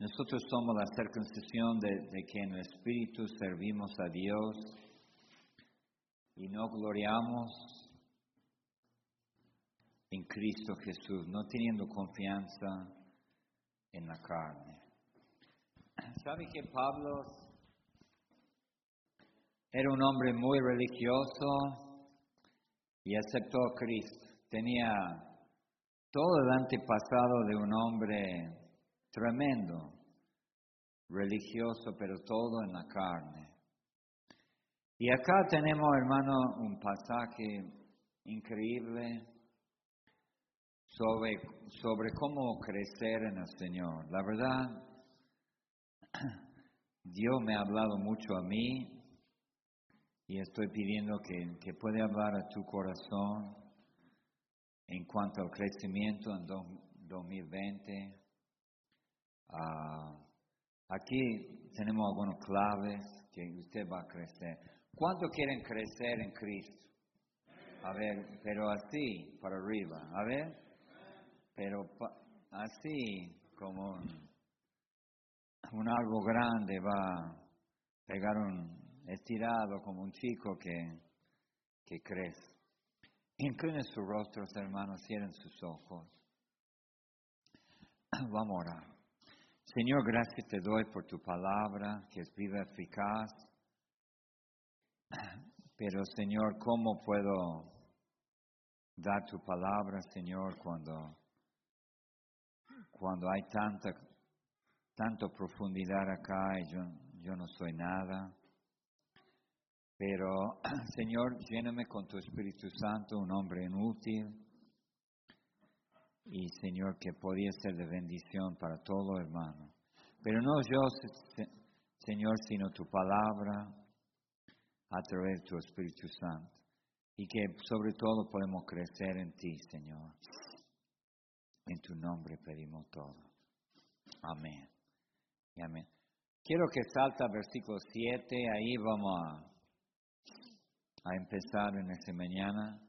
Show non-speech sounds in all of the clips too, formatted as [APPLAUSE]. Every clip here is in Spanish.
Nosotros somos la circuncisión de, que en el Espíritu servimos a Dios y no gloriamos en Cristo Jesús, no teniendo confianza en la carne. ¿Sabe que Pablo era un hombre muy religioso y aceptó a Cristo? Tenía todo el antepasado de un hombre tremendo, religioso, pero todo en la carne. Y acá tenemos, hermano, un pasaje increíble sobre, sobre cómo crecer en el Señor. La verdad, [CLEARS THROAT] Dios me ha hablado mucho a mí y estoy pidiendo que, que pueda hablar a tu corazón en cuanto al crecimiento en 2020. Ah, aquí tenemos algunos claves que usted va a crecer. ¿Cuánto quieren crecer en Cristo? A ver, pero así, para arriba. A ver, pero así como un, algo grande va a pegar un estirado como un chico que, que crece. Inclinen sus rostros, hermanos, cierren sus ojos. [CLEARS THROAT] Vamos a orar. Señor, gracias te doy por tu palabra, que es viva, eficaz. Pero, Señor, ¿cómo puedo dar tu palabra, Señor, cuando, cuando hay tanta, tanta profundidad acá y yo, yo no soy nada? Pero, [CLEARS THROAT] Señor, lléname con tu Espíritu Santo, un hombre inútil y Señor que podía ser de bendición para todo hermano. Pero no yo, Señor, sino tu palabra a través de tu Espíritu Santo. Y que sobre todo podemos crecer en ti, Señor. En tu nombre pedimos todo. Amén. Y amén. Quiero que salta versículo 7, ahí vamos a, a empezar en esta mañana.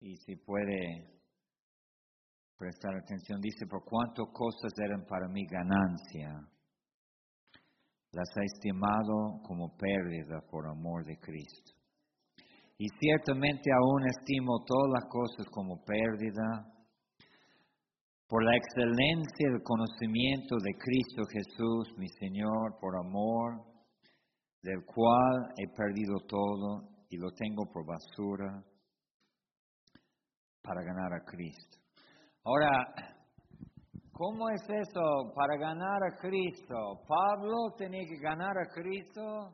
Y si puede prestar atención, dice, por cuánto cosas eran para mi ganancia, las he estimado como pérdida por amor de Cristo. Y ciertamente aún estimo todas las cosas como pérdida por la excelencia del conocimiento de Cristo Jesús, mi Señor, por amor, del cual he perdido todo y lo tengo por basura para ganar a Cristo Ahora, ¿cómo es eso para ganar a Cristo? Pablo tenía que ganar a Cristo.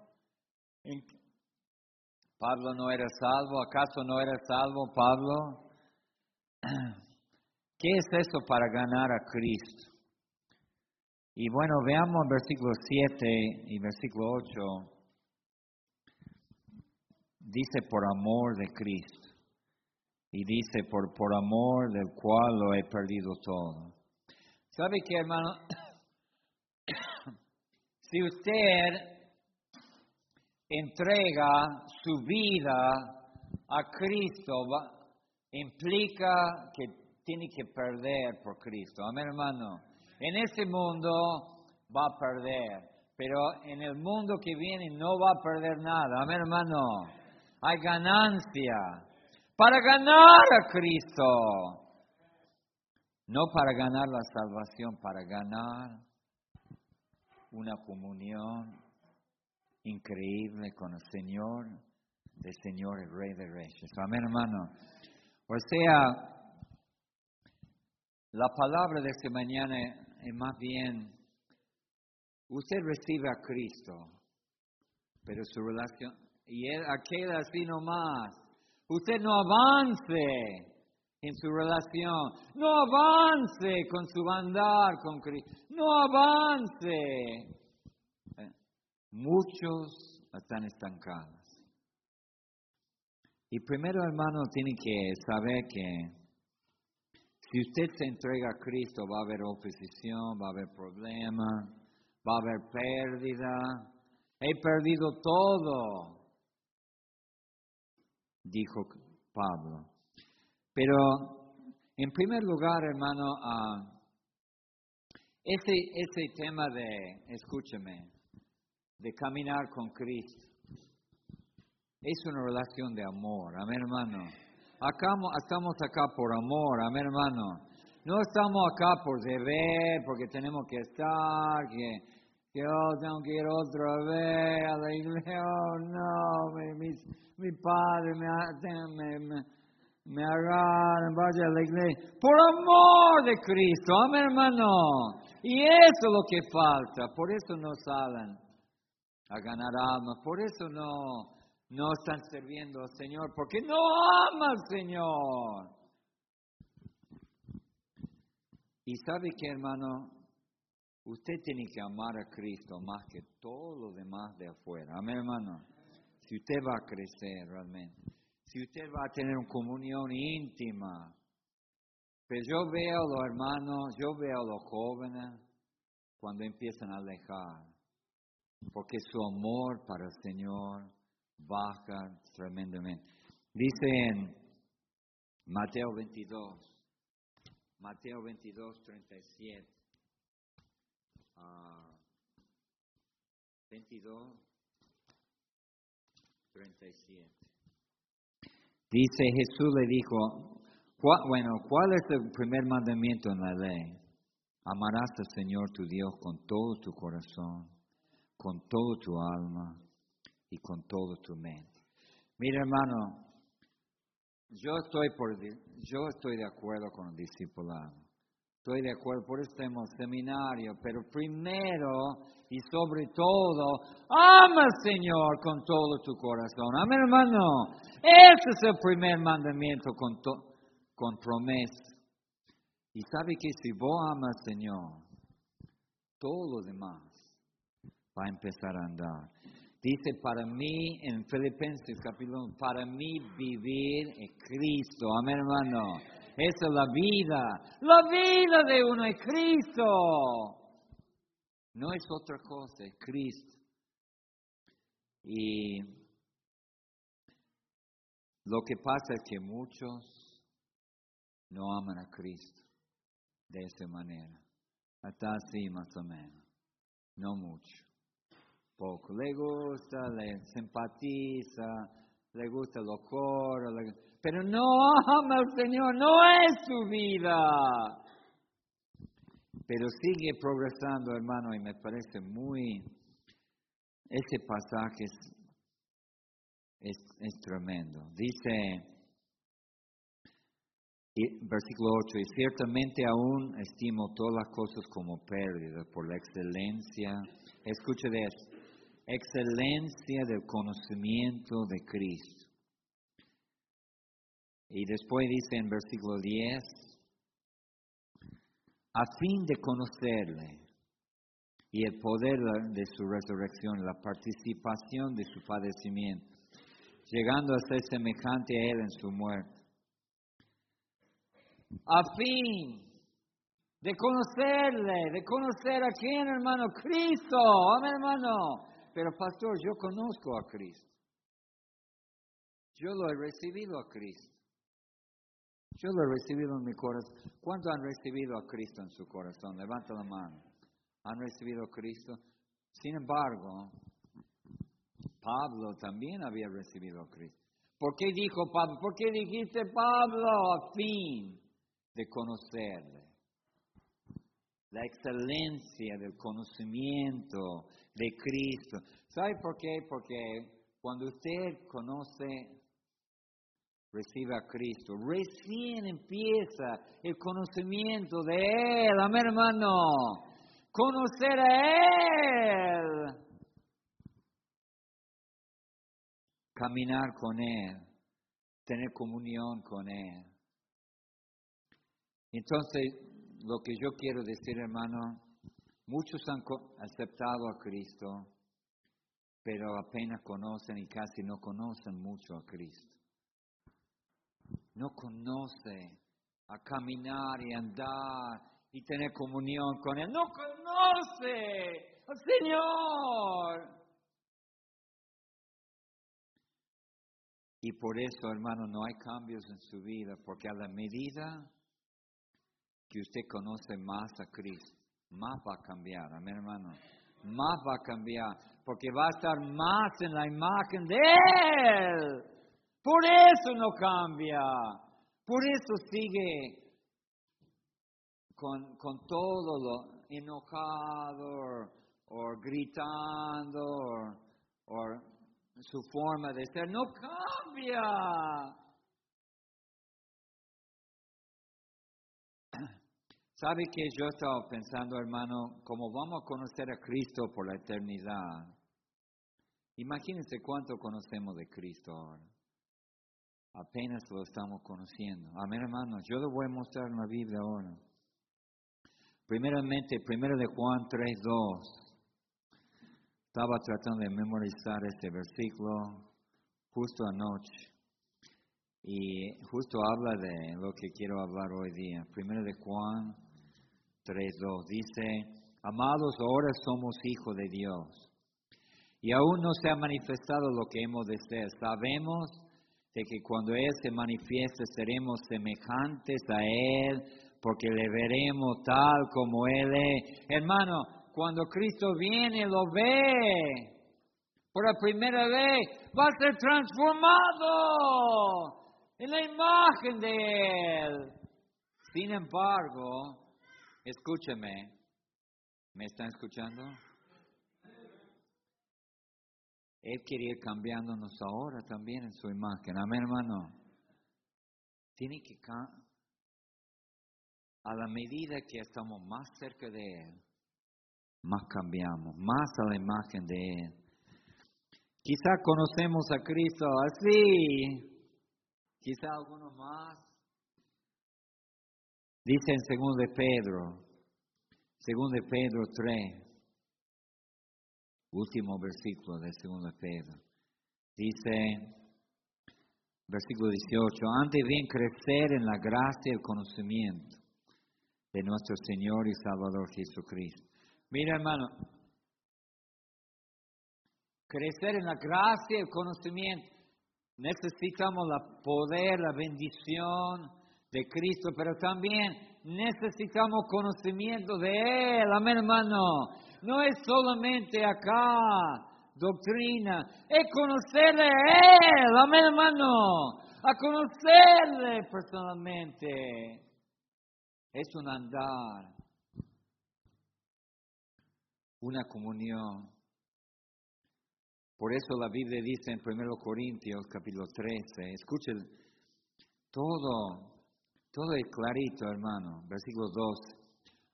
Pablo no era salvo, ¿acaso no era salvo Pablo? [CLEARS THROAT] ¿Qué es eso para ganar a Cristo? Y bueno, veamos versículo 7 y versículo 8. Dice por amor de Cristo. Y dice, por, por amor del cual lo he perdido todo. ¿Sabe qué, hermano? [COUGHS] si usted entrega su vida a Cristo, implica que tiene que perder por Cristo. Amén, hermano. En este mundo va a perder, pero en el mundo que viene no va a perder nada. Amén, hermano. Hay ganancia para ganar a Cristo. No para ganar la salvación, para ganar una comunión increíble con el Señor, el Señor, el Rey de Reyes. Amén, hermano. O sea, la palabra de esta mañana es más bien, usted recibe a Cristo, pero su relación, y él queda así nomás, Usted no avance en su relación, no avance con su andar con Cristo, no avance. Muchos están estancados. Y primero, hermano, tiene que saber que si usted se entrega a Cristo va a haber oposición, va a haber problemas, va a haber pérdida. He perdido todo dijo Pablo. Pero, en primer lugar, hermano, ah, Ese, ese tema de, escúcheme, de caminar con Cristo, es una relación de amor, amén hermano. Acá, estamos acá por amor, amén hermano. No estamos acá por deber, porque tenemos que estar, que, oh, tengo que ir otra vez a la iglesia, oh, no, mi, padre me, me, me agarran, vaya a la iglesia. Por amor de Cristo, amén hermano. Y eso es lo que falta, por eso no salen a ganar almas, por eso no, no están sirviendo al Señor, porque no ama al Señor. Y sabe que hermano, usted tiene que amar a Cristo más que todo lo demás de afuera. Amén hermano. Si usted va a crecer realmente, si usted va a tener una comunión íntima. Pero yo veo a los hermanos, yo veo a los jóvenes cuando empiezan a alejar, porque su amor para el Señor baja tremendamente. Dice en Mateo 22, Mateo 22, 37. 22, 37. Dice Jesús le dijo, bueno, ¿cuál es el primer mandamiento en la ley? Amarás al Señor tu Dios con todo tu corazón, con todo tu alma y con todo tu mente. Mira hermano, yo estoy, por, yo estoy de acuerdo con el discipulado. Estoy de acuerdo, por eso tenemos seminario, pero primero y sobre todo, ama al Señor con todo tu corazón. Amén, hermano. Ese es el primer mandamiento con, con promesa. Y sabe que si vos amas al Señor, todo lo demás va a empezar a andar. Dice, para mí, en Filipenses capítulo 1, para mí vivir es Cristo. Amén, hermano. Esa es la vida. La vida de uno es Cristo. No es otra cosa, es Cristo. Y lo que pasa es que muchos no aman a Cristo de esa manera. Hasta así más o menos. No mucho poco. Le gusta, le simpatiza, le gusta lo coro, pero no ama al Señor, no es su vida. Pero sigue progresando, hermano, y me parece muy... Ese pasaje es, es, tremendo. Dice, versículo 8, y ciertamente aún estimo todas las cosas como pérdidas por la excelencia. Escuche de esto excelencia del conocimiento de Cristo. Y después dice en versículo 10, a fin de conocerle y el poder de su resurrección, la participación de su padecimiento, llegando a ser semejante a él en su muerte. A fin de conocerle, de conocer a quién, hermano, Cristo, amén, hermano, pero pastor, yo conozco a Cristo. Yo lo he recibido a Cristo. Yo lo he recibido en mi corazón. ¿Cuántos han recibido a Cristo en su corazón? Levanta la mano. ¿Han recibido a Cristo? Sin embargo, Pablo también había recibido a Cristo. ¿Por qué dijo Pablo? ¿Por qué dijiste Pablo a fin de conocerle? La excelencia del conocimiento de Cristo. ¿Sabe por qué? Porque cuando usted conoce, recibe a Cristo, recién empieza el conocimiento de Él. Amén, hermano. Conocer a Él. Caminar con Él. Tener comunión con Él. Entonces, lo que yo quiero decir, hermano, Muchos han aceptado a Cristo, pero apenas conocen y casi no conocen mucho a Cristo. No conoce a caminar y andar y tener comunión con Él. No conoce al Señor. Y por eso, hermano, no hay cambios en su vida, porque a la medida que usted conoce más a Cristo, más va a cambiar, amén hermano, más va a cambiar, porque va a estar más en la imagen de Él. Por eso no cambia, por eso sigue con, con todo lo enojado o gritando o su forma de ser, no cambia. [CLEARS THROAT] ¿Sabe que yo estaba pensando, hermano, como vamos a conocer a Cristo por la eternidad? Imagínense cuánto conocemos de Cristo ahora. Apenas lo estamos conociendo. Amén, hermano. Yo le voy a mostrar en la Biblia ahora. Primeramente, primero de Juan 3.2. Estaba tratando de memorizar este versículo justo anoche. Y justo habla de lo que quiero hablar hoy día. Primero de Juan 3.2 dice, amados, ahora somos hijos de Dios. Y aún no se ha manifestado lo que hemos de ser. Sabemos de que cuando Él se manifieste seremos semejantes a Él, porque le veremos tal como Él es. Hermano, cuando Cristo viene, lo ve. Por la primera vez va a ser transformado en la imagen de Él. Sin embargo, Escúcheme. ¿Me están escuchando? Él quiere ir cambiándonos ahora también en su imagen. Amén, hermano. Tiene que a la medida que estamos más cerca de Él, más cambiamos, más a la imagen de Él. Quizá conocemos a Cristo así, quizá algunos más, Dice en 2 de Pedro, 2 de Pedro 3, último versículo de 2 de Pedro. Dice, versículo 18, antes bien crecer en la gracia y el conocimiento de nuestro Señor y Salvador Jesucristo. Mira hermano, crecer en la gracia y el conocimiento. Necesitamos la poder, la bendición, de Cristo, pero también necesitamos conocimiento de Él. Amén, hermano. No es solamente acá doctrina, es conocerle a Él. Amén, hermano. A conocerle personalmente. Es un andar, una comunión. Por eso la Biblia dice en 1 Corintios capítulo 13, escuchen, todo todo es clarito, hermano. Versículo 2.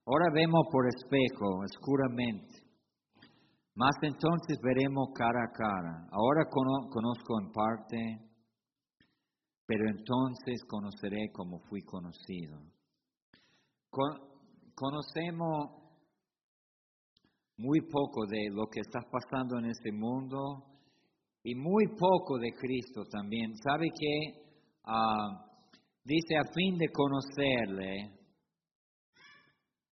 Ahora vemos por espejo, oscuramente. Más entonces veremos cara a cara. Ahora conozco en parte, pero entonces conoceré como fui conocido. conocemos muy poco de lo que está pasando en este mundo y muy poco de Cristo también. ¿Sabe que ah, Dice a fin de conocerle,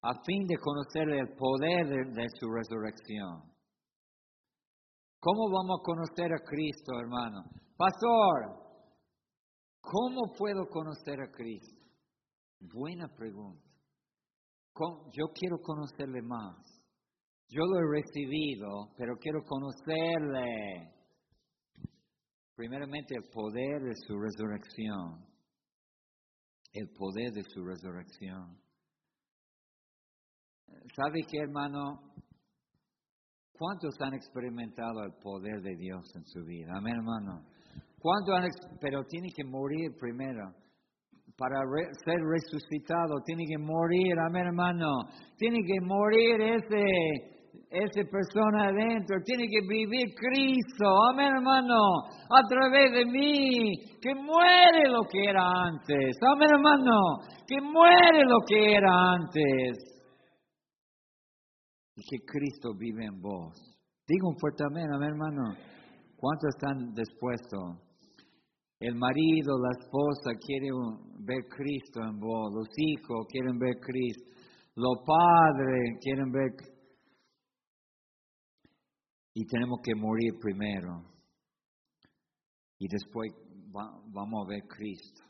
a fin de conocerle el poder de, su resurrección. ¿Cómo vamos a conocer a Cristo, hermano? Pastor, ¿cómo puedo conocer a Cristo? Buena pregunta. Yo quiero conocerle más. Yo lo he recibido, pero quiero conocerle. Primeramente el poder de su resurrección el poder de su resurrección. ¿Sabe qué, hermano? ¿Cuántos han experimentado el poder de Dios en su vida? Amén, hermano. ¿Cuántos han, pero tiene que morir primero. Para ser resucitado, tiene que morir, amén, hermano. Tiene que morir ese esa persona adentro tiene que vivir Cristo, amén hermano, a través de mí, que muere lo que era antes, amén hermano, que muere lo que era antes. Y que Cristo vive en vos. Digo un fuerte amén, amén hermano. ¿Cuántos están dispuestos? El marido, la esposa quieren ver Cristo en vos, los hijos quieren ver Cristo, los padres quieren ver Cristo y tenemos que morir primero. Y después vamos a ver Cristo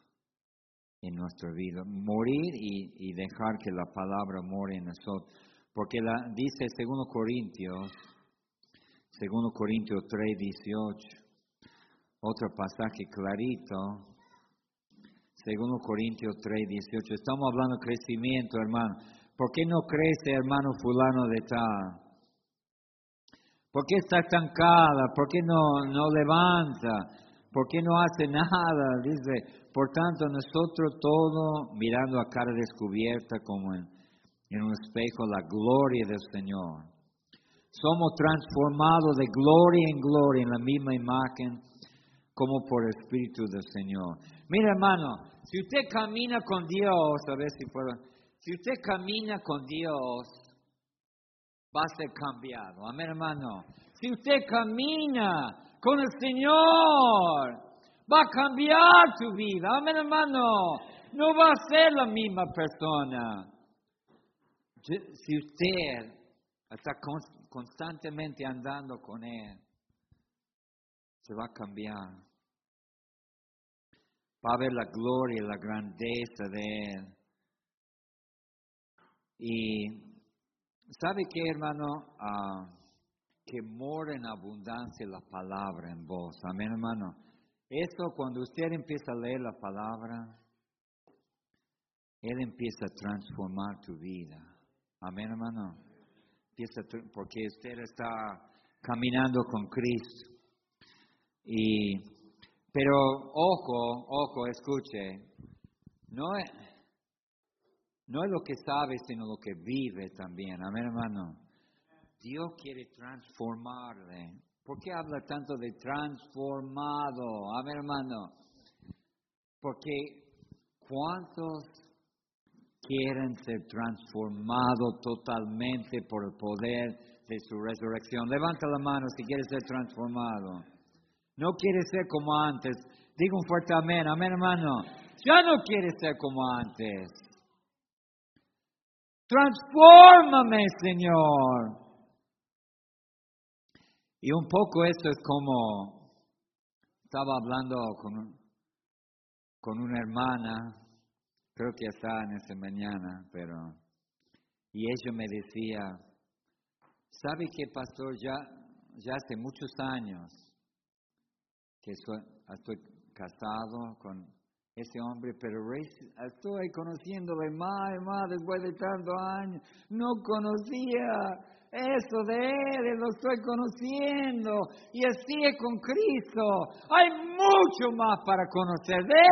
en nuestra vida. Morir y, dejar que la palabra more en nosotros. Porque dice 2 Corintios, 2 Corintios 3, 18, otro pasaje clarito, 2 Corintios 3, 18. Estamos hablando de crecimiento, hermano. ¿Por qué no crece, hermano fulano de tal? ¿Por qué está estancada? ¿Por qué no, no levanta? ¿Por qué no hace nada? Dice, por tanto, nosotros todo mirando a cara descubierta como en, en un espejo la gloria del Señor. Somos transformados de gloria en gloria en la misma imagen como por el Espíritu del Señor. Mira, hermano, si usted camina con Dios, a ver si puedo, si usted camina con Dios, va a ser cambiado. Amén, hermano. Si usted camina con el Señor, va a cambiar tu vida. Amén, hermano. No va a ser la misma persona. Si usted está constantemente andando con Él, se va a cambiar. Va a ver la gloria y la grandeza de Él. Y ¿Sabe qué, hermano? Ah, que mora en abundancia la palabra en vos. Amén, hermano. Esto, cuando usted empieza a leer la palabra, Él empieza a transformar tu vida. Amén, hermano. Empieza porque usted está caminando con Cristo. Y, pero ojo, ojo, escuche. No es no es lo que sabe, sino lo que vive también. Amén, hermano. Dios quiere transformarle. ¿Por qué habla tanto de transformado? Amén, hermano. Porque ¿cuántos quieren ser transformados totalmente por el poder de su resurrección? Levanta la mano si quieres ser transformado. No quiere ser como antes. Diga un fuerte amén, amén, hermano. Ya no quiere ser como antes. Transfórmame, Señor. Y un poco esto es como estaba hablando con, con una hermana, creo que está en esta mañana, pero, y ella me decía, ¿sabe qué, pastor? Ya, ya hace muchos años que estoy casado con ese hombre, pero estoy conociéndole más y más después de tantos años. No conocía eso de él, lo estoy conociendo y así es con Cristo. Hay mucho más para conocer de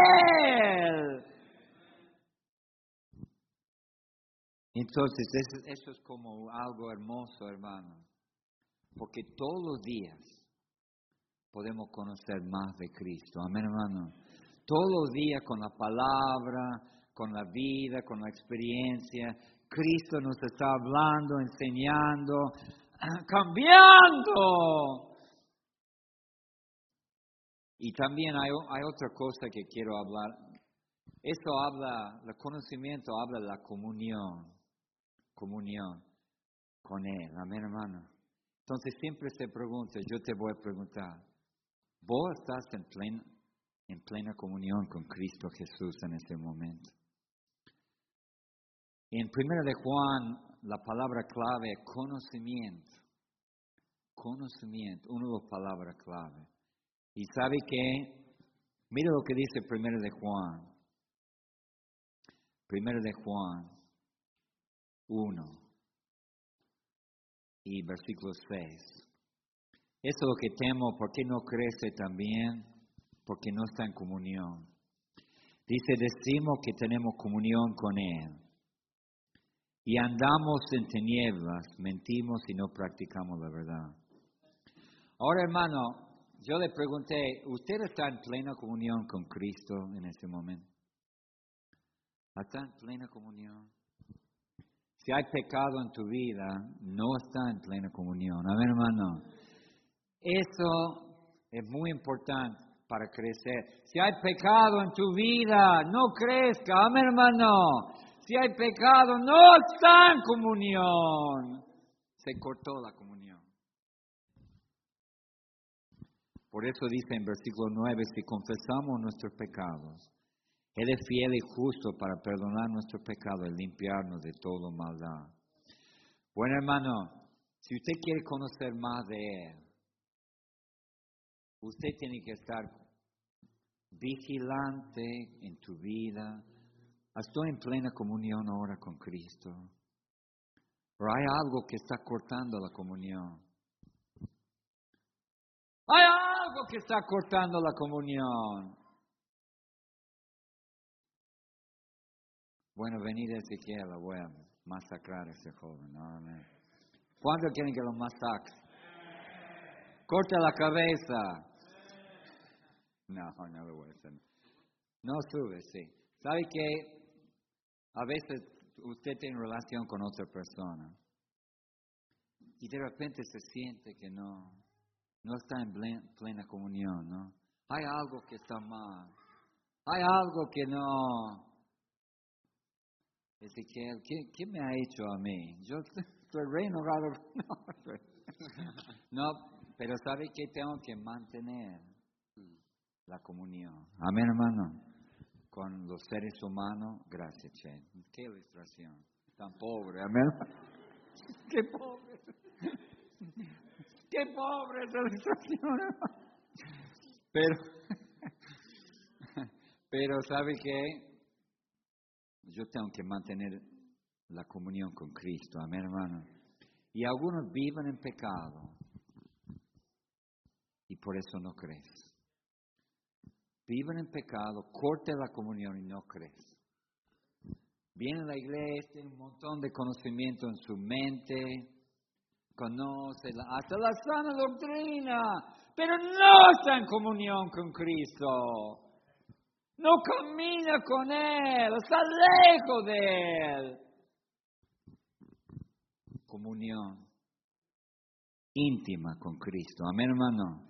él. Entonces, eso es como algo hermoso, hermano, porque todos los días podemos conocer más de Cristo. Amén, hermano todos los días con la palabra, con la vida, con la experiencia. Cristo nos está hablando, enseñando, [CLEARS THROAT] cambiando. Y también hay, hay otra cosa que quiero hablar. Esto habla, el conocimiento habla de la comunión, comunión con Él. Amén, hermano. Entonces siempre se pregunta, yo te voy a preguntar, ¿vos estás en pleno, en plena comunión con Cristo Jesús en este momento. En primera de Juan, la palabra clave conocimiento. Conocimiento, una de las palabras clave. Y sabe que, mira lo que dice primera de Juan. Primera de Juan 1 y versículo 6. Eso es lo que temo, ¿por qué no crece también? Porque no está en comunión. Dice, decimos que tenemos comunión con Él y andamos en tinieblas, mentimos y no practicamos la verdad. Ahora, hermano, yo le pregunté, ¿usted está en plena comunión con Cristo en este momento? ¿Está en plena comunión? Si hay pecado en tu vida, no está en plena comunión. A ver, hermano, eso es muy importante para crecer. Si hay pecado en tu vida, no crezca, amén hermano. Si hay pecado, no está en comunión. Se cortó la comunión. Por eso dice en versículo 9, si confesamos nuestros pecados, Él es fiel y justo para perdonar nuestros pecados y limpiarnos de todo maldad. Bueno, hermano, si usted quiere conocer más de Él, usted tiene que estar vigilante en tu vida. Estoy en plena comunión ahora con Cristo. Pero hay algo que está cortando la comunión. Hay algo que está cortando la comunión. Bueno, venid Ezequiel, la voy a masacrar a ese joven. ¿Cuándo quieren que lo masacre? Corta la cabeza. No, no lo voy a. No sube, sí. ¿Sabe que a veces usted tiene relación con otra persona y de repente se siente que no, no está en plena comunión, ¿no? Hay algo que está mal. Hay algo que no, Ezequiel, ¿qué, ¿qué, me ha hecho a mí? Yo [LAUGHS] estoy renovado. [LAUGHS] No, pero ¿sabe que tengo que mantener? La comunión. Amén, hermano. Con los seres humanos, gracias, Che. Qué ilustración. Tan pobre, amén. [LAUGHS] Qué pobre. Qué pobre esa ilustración. Pero, [LAUGHS] pero ¿sabe qué? yo tengo que mantener la comunión con Cristo, amén hermano. Y algunos viven en pecado y por eso no crees. Viven en pecado, corte la comunión y no crees. Viene a la iglesia, tiene un montón de conocimiento en su mente, conoce hasta la sana doctrina, pero no está en comunión con Cristo no camina con Él, está lejos de Él. Comunión íntima con Cristo. Amén, hermano.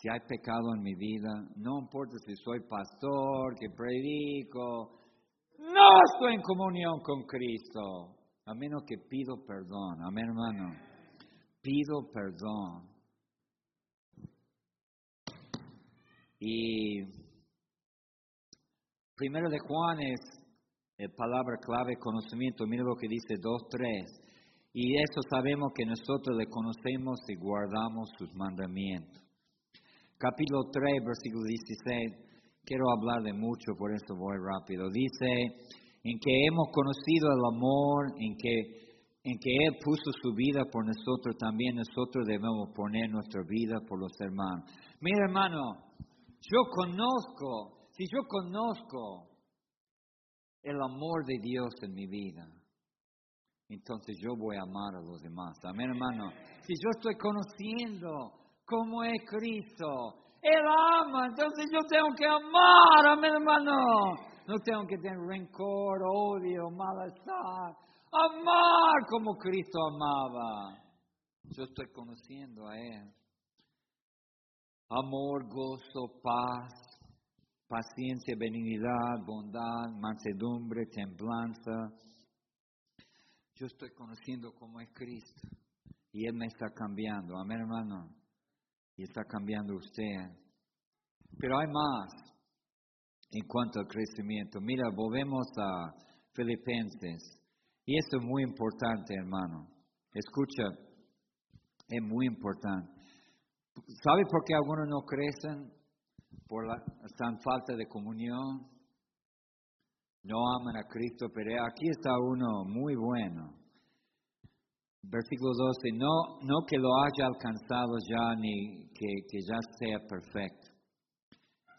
Si hay pecado en mi vida, no importa si soy pastor, que predico, no estoy en comunión con Cristo, a menos que pido perdón. Amén, hermano. Pido perdón. Y primero de Juan es eh, palabra clave, conocimiento. Mira lo que dice 2.3. Y eso sabemos que nosotros le conocemos y guardamos sus mandamientos. Capítulo 3, versículo 16. Quiero hablar de mucho, por eso voy rápido. Dice, en que hemos conocido el amor, en que en que Él puso su vida por nosotros, también nosotros debemos poner nuestra vida por los hermanos. Mira, hermano, yo conozco, si yo conozco el amor de Dios en mi vida, entonces yo voy a amar a los demás. Amén, hermano. Si yo estoy conociendo cómo es Cristo, Él ama, entonces yo tengo que amar, amén, hermano. No tengo que tener rencor, odio, malestar. Amar como Cristo amaba. Yo estoy conociendo a Él amor, gozo, paz, paciencia, benignidad, bondad, mansedumbre, templanza. Yo estoy conociendo cómo es Cristo y Él me está cambiando. Amén, hermano. Y está cambiando usted. Pero hay más en cuanto al crecimiento. Mira, volvemos a Filipenses. Y esto es muy importante, hermano. Escucha, es muy importante. ¿Sabe por qué algunos no crecen? Por la falta de comunión. No aman a Cristo, pero aquí está uno muy bueno. Versículo 12, no, no que lo haya alcanzado ya ni que, que ya sea perfecto,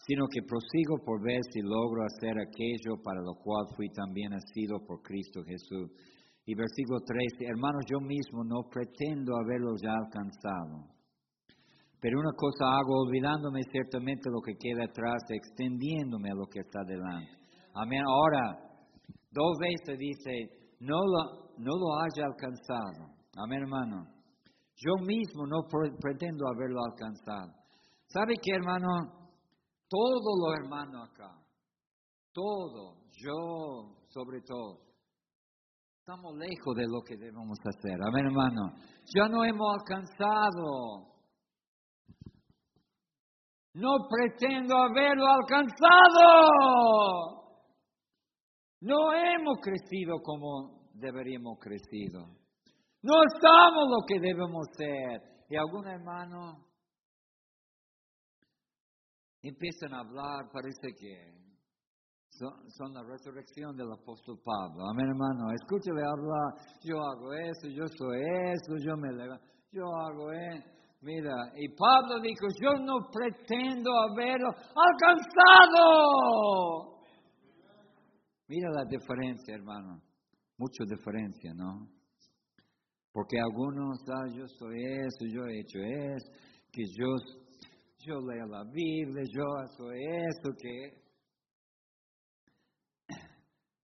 sino que prosigo por ver si logro hacer aquello para lo cual fui también nacido por Cristo Jesús. Y versículo 13, hermanos, yo mismo no pretendo haberlo ya alcanzado pero una cosa hago, olvidándome ciertamente lo que queda atrás, extendiéndome a lo que está delante. Amén. Ahora, dos veces dice, no lo, no lo haya alcanzado. Amén, hermano. Yo mismo no pretendo haberlo alcanzado. ¿Sabe qué, hermano? Todo lo hermano acá, todo, yo sobre todo, estamos lejos de lo que debemos hacer. Amén, hermano. Ya no hemos alcanzado no pretendo haberlo alcanzado. No hemos crecido como deberíamos crecido. No estamos lo que debemos ser. Y algún hermano empiezan a hablar, parece que son, la resurrección del apóstol Pablo. Amén, hermano. Escúchale hablar. Yo hago eso, yo soy eso, yo me levanto, yo hago eso. Mira, y Pablo dijo, yo no pretendo haberlo alcanzado. Mira la diferencia, hermano. Mucha diferencia, ¿no? Porque algunos, ah, yo soy eso, yo he hecho eso, que yo, yo leo la Biblia, yo soy eso, que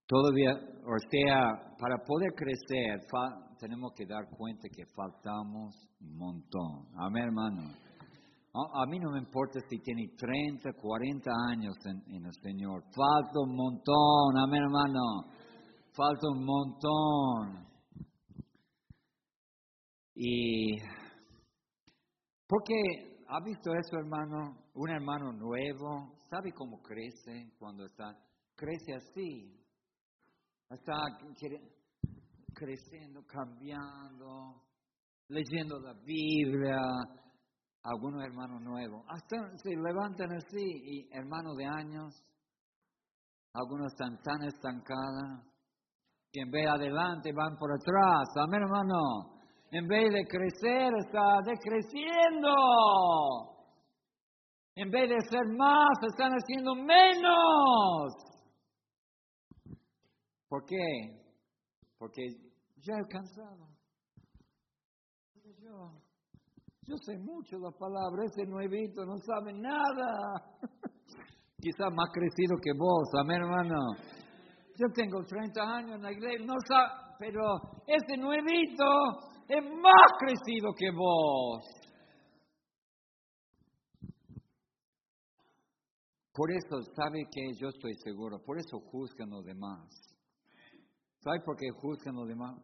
Todavía, o sea, para poder crecer, tenemos que dar cuenta que faltamos un montón. Amén, hermano. A, mí no me importa si tiene 30, 40 años en, el Señor. Falta un montón. Amén, hermano. Falta un montón. Y, porque, ¿ha visto eso, hermano? Un hermano nuevo, ¿sabe cómo crece cuando está? Crece así está creciendo, cambiando, leyendo la Biblia, algunos hermanos nuevos, hasta se levantan así y hermanos de años, algunos están tan estancados que en vez de adelante van por atrás, amén hermano, en vez de crecer está decreciendo, en vez de ser más están haciendo menos. ¿Por qué? Porque ya he alcanzado. Yo, yo sé mucho la palabra, ese nuevito no sabe nada. [LAUGHS] Quizás más crecido que vos, amén hermano. Yo tengo 30 años en la iglesia, no sabe, pero ese nuevito es más crecido que vos. Por eso sabe que yo estoy seguro, por eso juzgan los demás. ¿Sabe por qué juzgan los demás?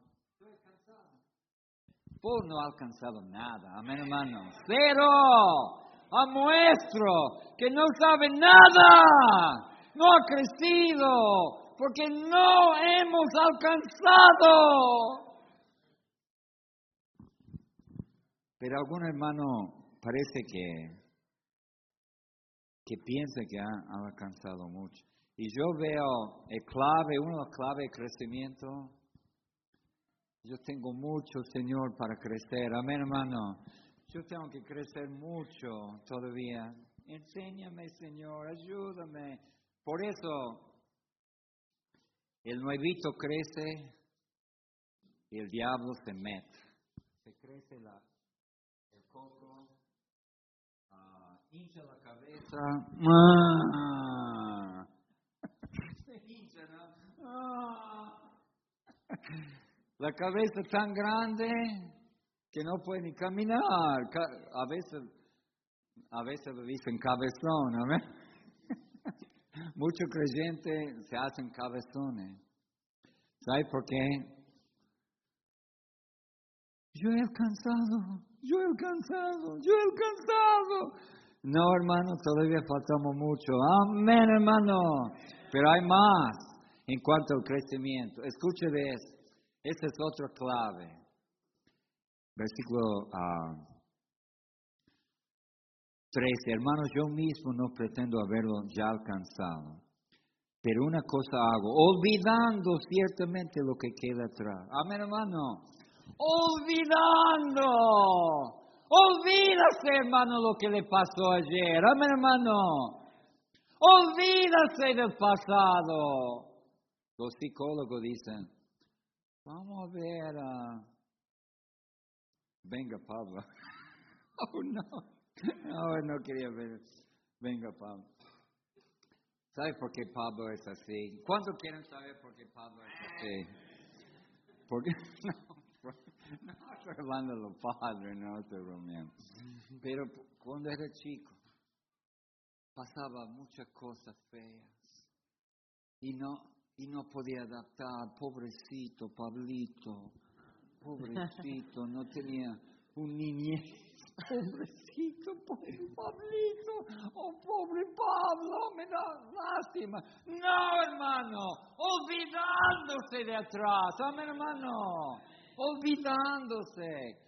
Vos no ha alcanzado nada, amén hermano. Cero. A muestro que no sabe nada. No ha crecido. Porque no hemos alcanzado. Pero algún hermano parece que, que piensa que ha alcanzado mucho. Y yo veo el clave, uno de clave de crecimiento. Yo tengo mucho, Señor, para crecer. Amén, hermano. Yo tengo que crecer mucho todavía. Enséñame, Señor, ayúdame. Por eso el nuevito crece y el diablo se mete. Se crece la, el coco, uh, hincha la cabeza. ¡Ah! La cabeza tan grande que no puede ni caminar. A veces, a veces dicen cabezón, Muchos creyentes se hacen cabezones. ¿Sabe por qué? Yo he alcanzado, yo he alcanzado, yo he alcanzado. No, hermano, todavía faltamos mucho. Amén, hermano. Pero hay más en cuanto al crecimiento. Escuche de eso. Esa es otra clave. Versículo 13. Ah, Hermanos, yo mismo no pretendo haberlo ya alcanzado. Pero una cosa hago, olvidando ciertamente lo que queda atrás. Amén, hermano. Olvidando. Olvídase, hermano, lo que le pasó ayer. Amén, hermano. Olvídase del pasado. Los psicólogos dicen, vamos a ver. Venga, Pablo. [LAUGHS] Oh, no. No, [LAUGHS] no quería ver. Venga, Pablo. ¿Sabe por qué Pablo es así? ¿Cuántos quieren saber por qué Pablo es así? Porque [LAUGHS] no, no estoy hablando de los padres, no estoy bromeando. Pero cuando era chico, pasaba muchas cosas feas. Y no, y no podía adaptar, pobrecito Pablito, pobrecito, no tenía un niñez. Pobrecito, pobre Pablito, oh pobre Pablo, me da lástima. No, hermano, olvidándose de atrás, amén, hermano, olvidándose.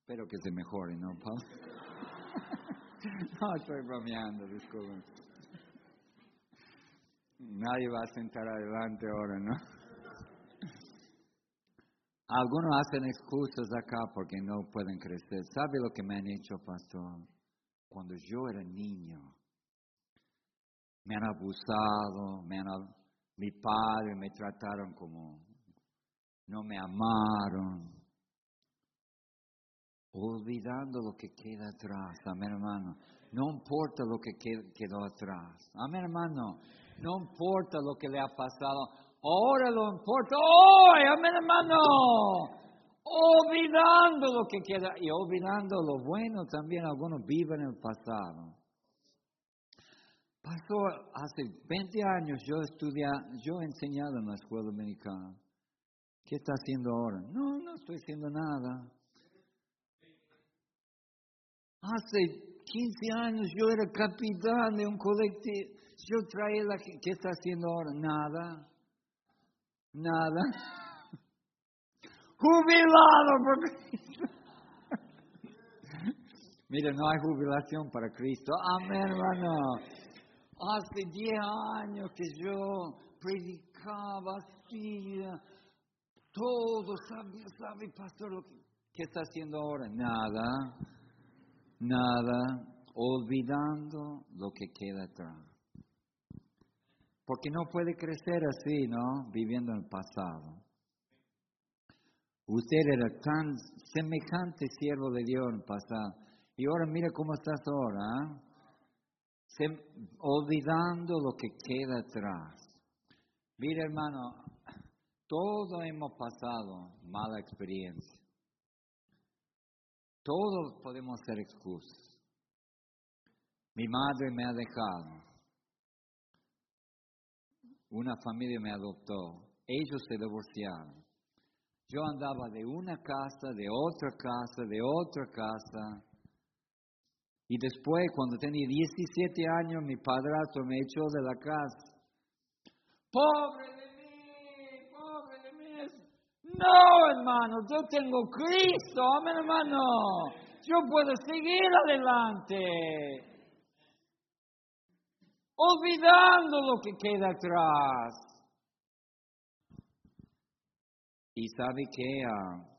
Espero que se mejore, ¿no, Pablo? [LAUGHS] no, estoy bromeando, disculpen. Nadie va a sentar adelante ahora, ¿no? Algunos hacen excusas acá porque no pueden crecer. ¿Sabe lo que me han hecho, pastor? Cuando yo era niño, me han abusado, me han, mi padre me trataron como, no me amaron. Olvidando lo que queda atrás, amén hermano. No importa lo que quedó atrás, amén hermano. No importa lo que le ha pasado. Ahora lo importa hoy, amén hermano. Olvidando lo que queda y olvidando lo bueno también algunos viven en el pasado. Pasó hace 20 años yo estudié, yo he enseñado en la escuela dominicana. ¿Qué está haciendo ahora? No, no estoy haciendo nada. Hace 15 años yo era capitán de un colectivo. Yo traía la... ¿Qué está haciendo ahora? Nada. Nada. [LAUGHS] Jubilado por Cristo. [LAUGHS] Mire, no hay jubilación para Cristo. Amén, hermano. Hace 10 años que yo predicaba así. Todo, sabe, sabe, pastor, lo que, ¿qué está haciendo ahora? Nada. Nada. Olvidando lo que queda atrás. Porque no puede crecer así, ¿no? Viviendo en el pasado. Usted era tan semejante siervo de Dios en el pasado. Y ahora mira cómo estás ahora. ¿eh? olvidando lo que queda atrás. Mira hermano, todos hemos pasado mala experiencia. Todos podemos ser excusas. Mi madre me ha dejado una familia me adoptó, ellos se divorciaron. Yo andaba de una casa, de otra casa, de otra casa. Y después, cuando tenía 17 años, mi padrastro me echó de la casa. Pobre de mí, pobre de mí. No, hermano, yo tengo Cristo, amén, hermano. Yo puedo seguir adelante olvidando lo que queda atrás. Y sabe que ah,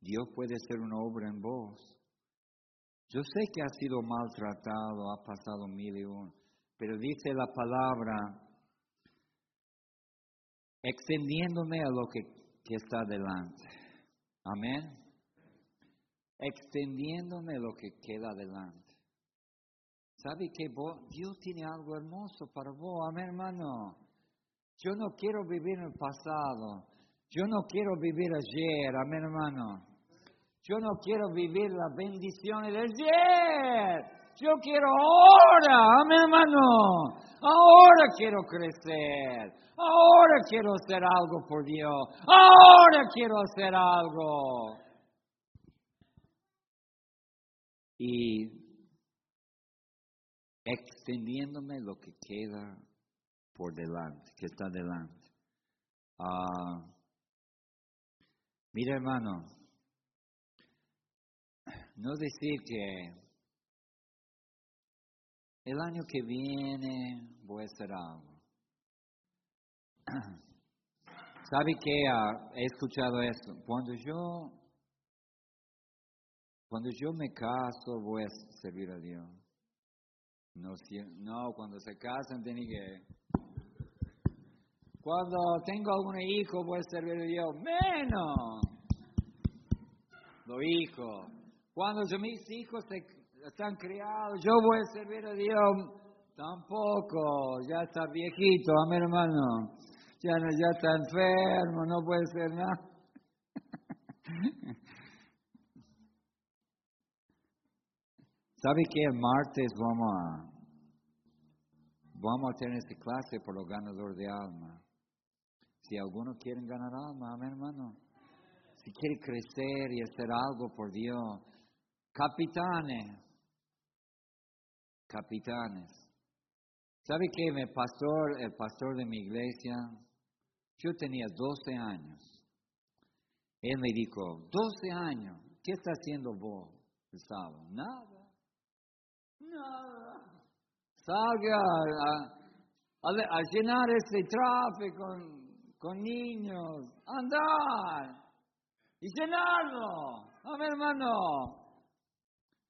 Dios puede hacer una obra en vos. Yo sé que ha sido maltratado, ha pasado mil y uno, pero dice la palabra, extendiéndome a lo que, que está delante. Amén. Extendiéndome a lo que queda delante. ¿Sabe que Dios tiene algo hermoso para vos? Amén, hermano. Yo no quiero vivir en el pasado. Yo no quiero vivir ayer. Amén, hermano. Yo no quiero vivir las bendiciones de ayer. Yo quiero ahora. Amén, hermano. Ahora quiero crecer. Ahora quiero hacer algo por Dios. Ahora quiero hacer algo. Y extendiéndome lo que queda por delante, que está delante. Ah, mira hermano, no decir que el año que viene voy a hacer algo. [CLEARS THROAT] ¿Sabe que ah, he escuchado eso? Cuando yo, cuando yo me caso voy a servir a Dios. No, no, cuando se casan tienen que... Cuando tengo algún hijo voy a servir a Dios. Menos. Los hijos. Cuando mis hijos están criados, yo voy a servir a Dios. Tampoco. Ya está viejito, amén hermano. Ya, ya está enfermo, no puede ser nada. [LAUGHS] ¿Sabe que el martes vamos a, vamos a tener esta clase por los ganadores de alma? Si algunos quieren ganar alma, amén hermano. si quiere crecer y hacer algo por Dios, capitanes, capitanes. ¿Sabe qué? Mi pastor, el pastor de mi iglesia, yo tenía 12 años. Él me dijo, 12 años, ¿qué está haciendo vos el sábado? Nada. Nada. Salga a, llenar ese tráfico con, niños. Andar. Y llenarlo. A ver, hermano.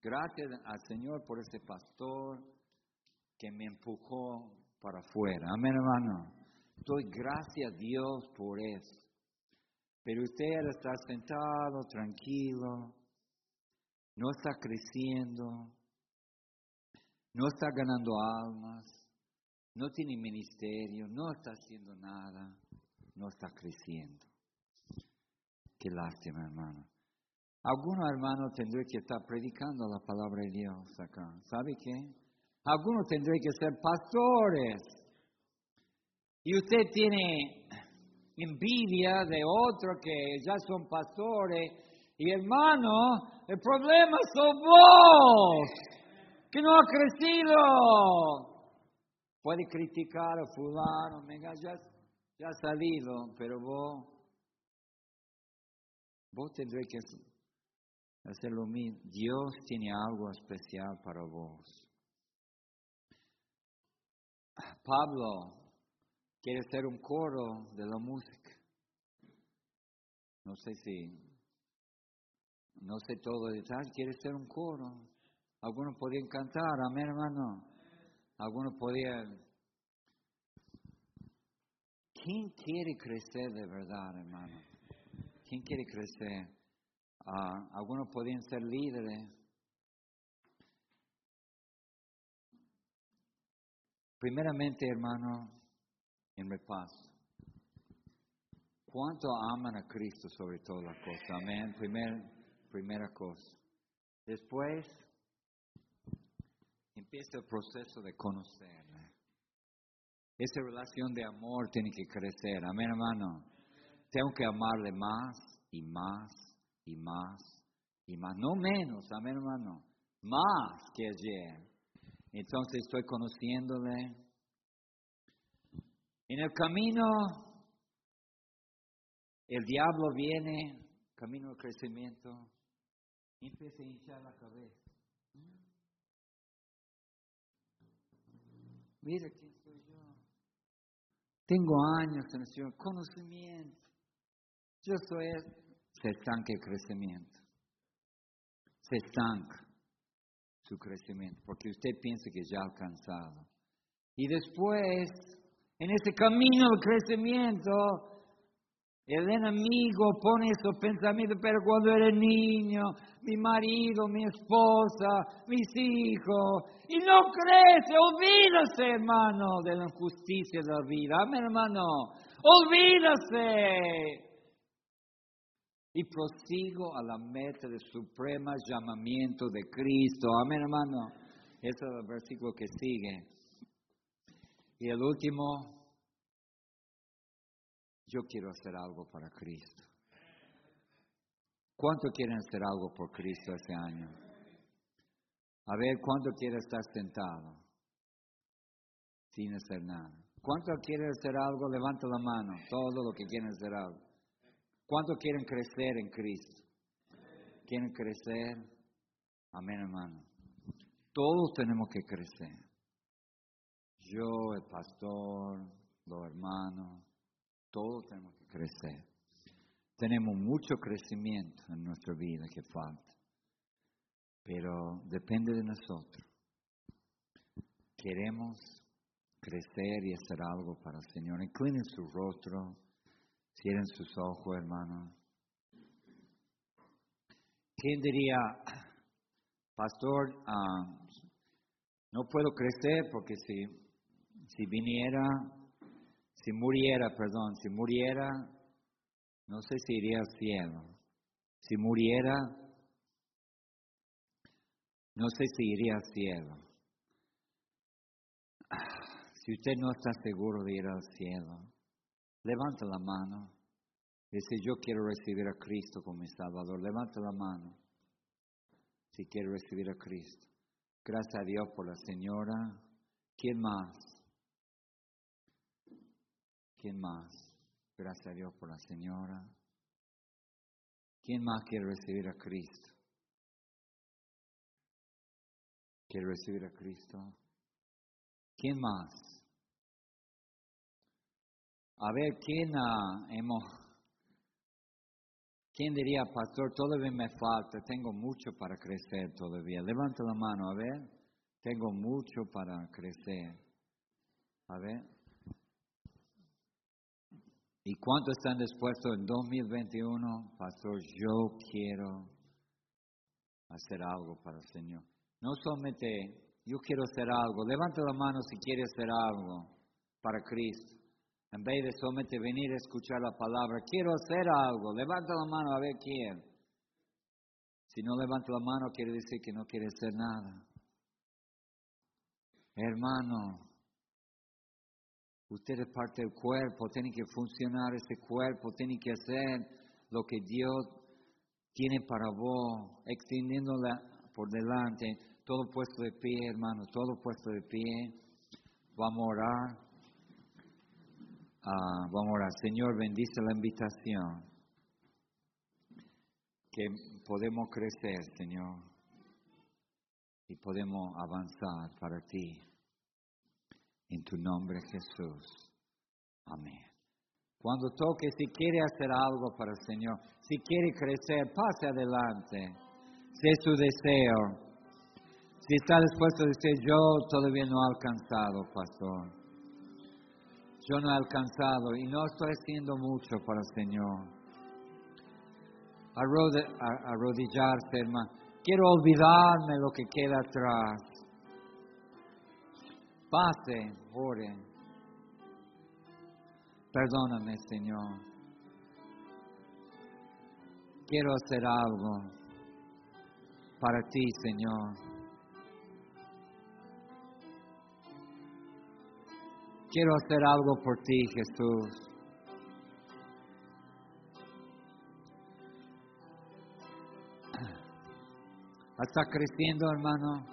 Gracias al Señor por ese pastor que me empujó para afuera. Amén, hermano. Doy gracias a Dios por eso. Pero usted está sentado, tranquilo, no está creciendo, no está ganando almas, no tiene ministerio, no está haciendo nada, no está creciendo. Qué lástima, hermano. Algunos hermanos tendrán que estar predicando la palabra de Dios acá. ¿Sabe qué? Algunos tendrán que ser pastores. Y usted tiene envidia de otros que ya son pastores. Y hermano, el problema son vos, que no ha crecido. Puede criticar a fulano, venga, ya, ya ha salido, pero vos, vos tendré que hacer lo mismo. Dios tiene algo especial para vos. Pablo quiere ser un coro de la música. No sé si, no sé todo el detalle, quiere ser un coro. Algunos podían cantar, amén hermano. Algunos podían... ¿Quién quiere crecer de verdad, hermano? ¿Quién quiere crecer? Ah, algunos podían ser líderes. Primeramente, hermano, en repaso. ¿Cuánto aman a Cristo sobre todas las cosas? Amén. Primer, primera cosa. Después, empieza el proceso de conocerle. Esa relación de amor tiene que crecer. Amén, hermano. Tengo que amarle más y más y más y más. No menos, amén, hermano. Más que ayer. Entonces estoy conociéndole en el camino, el diablo viene, camino de crecimiento, empieza a hinchar la cabeza. Mira quién soy yo. Tengo años en el Señor, conocimiento. Yo soy Se estanca el crecimiento. Se estanca su crecimiento, porque usted piensa que ya ha alcanzado. Y después en ese camino de crecimiento, el enemigo pone esos pensamientos, pero cuando eres niño, mi marido, mi esposa, mis hijos, y no crece, olvídase, hermano, de la injusticia de la vida. Amén, hermano, olvídase. Y prosigo a la meta del supremo llamamiento de Cristo. Amén, hermano. Ese es el versículo que sigue. Y el último, yo quiero hacer algo para Cristo. ¿Cuánto quieren hacer algo por Cristo este año? A ver, ¿cuánto quiere estar sentado sin hacer nada? ¿Cuánto quieren hacer algo? Levanta la mano, todo lo que quieren hacer algo. ¿Cuánto quieren crecer en Cristo? ¿Quieren crecer? Amén, hermano. Todos tenemos que crecer yo, el pastor, los hermanos, todos tenemos que crecer. Tenemos mucho crecimiento en nuestra vida que falta, pero depende de nosotros. Queremos crecer y hacer algo para el Señor. Inclinen su rostro, cierren sus ojos, hermanos. ¿Quién diría, pastor, ah, no puedo crecer porque si si viniera, si muriera, perdón, si muriera, no sé si iría al cielo. Si muriera, no sé si iría al cielo. [SIGHS] Si usted no está seguro de ir al cielo, levanta la mano. Dice, yo quiero recibir a Cristo como mi Salvador. Levanta la mano si quiere recibir a Cristo. Gracias a Dios por la señora. ¿Quién más? ¿Quién más? Gracias a Dios por la señora. ¿Quién más quiere recibir a Cristo? ¿Quiere recibir a Cristo? ¿Quién más? A ver, ¿quién ah, hemos... ¿Quién diría, pastor, todavía me falta, tengo mucho para crecer todavía? Levanta la mano, a ver. Tengo mucho para crecer. A ver. ¿Y cuántos están dispuestos en 2021? Pastor, yo quiero hacer algo para el Señor. No solamente yo quiero hacer algo. Levanta la mano si quiere hacer algo para Cristo. En vez de solamente venir a escuchar la palabra, quiero hacer algo. Levanta la mano a ver quién. Si no levanta la mano, quiere decir que no quiere hacer nada. Hermano, usted es parte del cuerpo, tiene que funcionar ese cuerpo, tiene que hacer lo que Dios tiene para vos, extendiéndola por delante, todo puesto de pie, hermano, todo puesto de pie. Vamos a orar. Ah, vamos a orar. Señor, bendice la invitación. Que podemos crecer, Señor. Y podemos avanzar para ti. En tu nombre, Jesús. Amén. Cuando toque, si quiere hacer algo para el Señor, si quiere crecer, pase adelante. Si es su deseo. Si está dispuesto a decir, yo todavía no he alcanzado, pastor. Yo no he alcanzado y no estoy haciendo mucho para el Señor. Arrodillarse, hermano. Quiero olvidarme lo que queda atrás. Pase, ore. Perdóname, Señor. Quiero hacer algo para ti, Señor. Quiero hacer algo por ti, Jesús. [CLEARS THROAT] Está creciendo, hermano.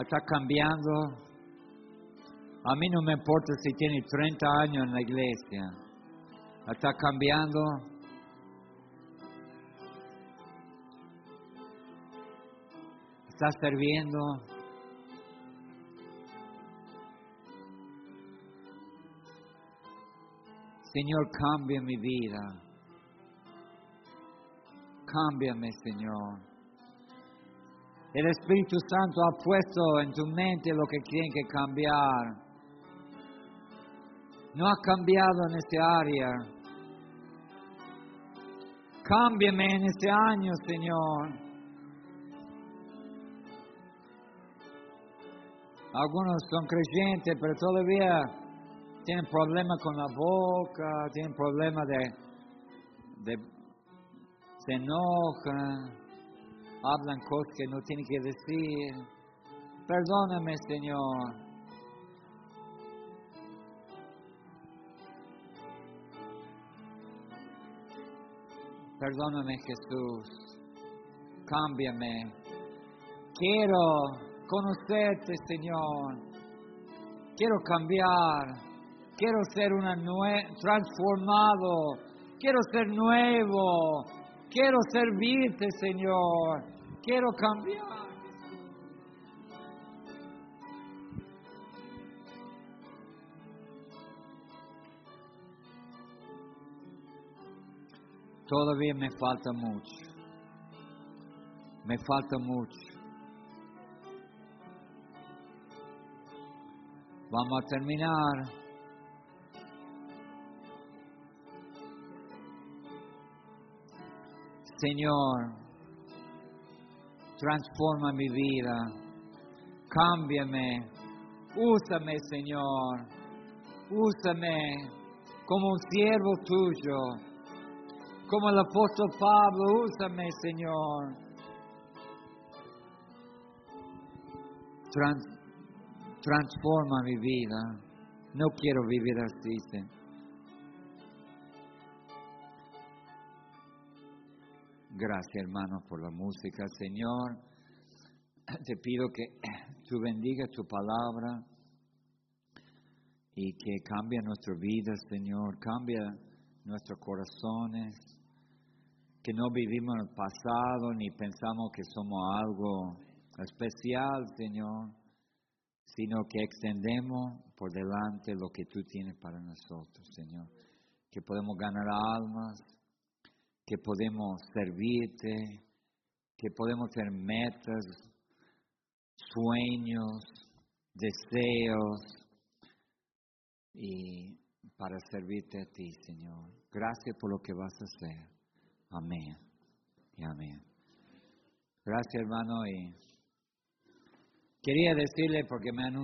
Está cambiando. A mí no me importa si tiene 30 años en la iglesia. Está cambiando. Está sirviendo. Señor, cambia mi vida. Cámbiame, Señor. El Espíritu Santo ha puesto en tu mente lo que tiene que cambiar. No ha cambiado en este área. Cámbiame en este año, Señor. Algunos son creyentes, pero todavía tienen problemas con la boca, tienen problemas de, de se enojan, hablan cosas que no tienen que decir. Perdóname, Señor. Perdóname, Jesús. Cámbiame. Quiero conocerte, Señor. Quiero cambiar. Quiero ser una transformado. Quiero ser nuevo. Quiero servirte, Señor. Quiero cambiar. Todavía me falta mucho. Me falta mucho. Vamos a terminar. Señor, transforma mi vida, cámbiame, úsame, Señor, úsame como un siervo tuyo, como el apóstol Pablo, úsame, Señor. transforma mi vida. No quiero vivir así. Gracias, hermano, por la música. Señor, te pido que tú bendigas tu palabra y que cambie nuestra vida, Señor. Cambia nuestros corazones. Que no vivimos en el pasado ni pensamos que somos algo especial, Señor, sino que extendemos por delante lo que tú tienes para nosotros, Señor. Que podemos ganar almas, que podemos servirte, que podemos tener metas, sueños, deseos y para servirte a ti, Señor. Gracias por lo que vas a hacer. Amén. Y amén. Gracias, hermano. Y quería decirle, porque me han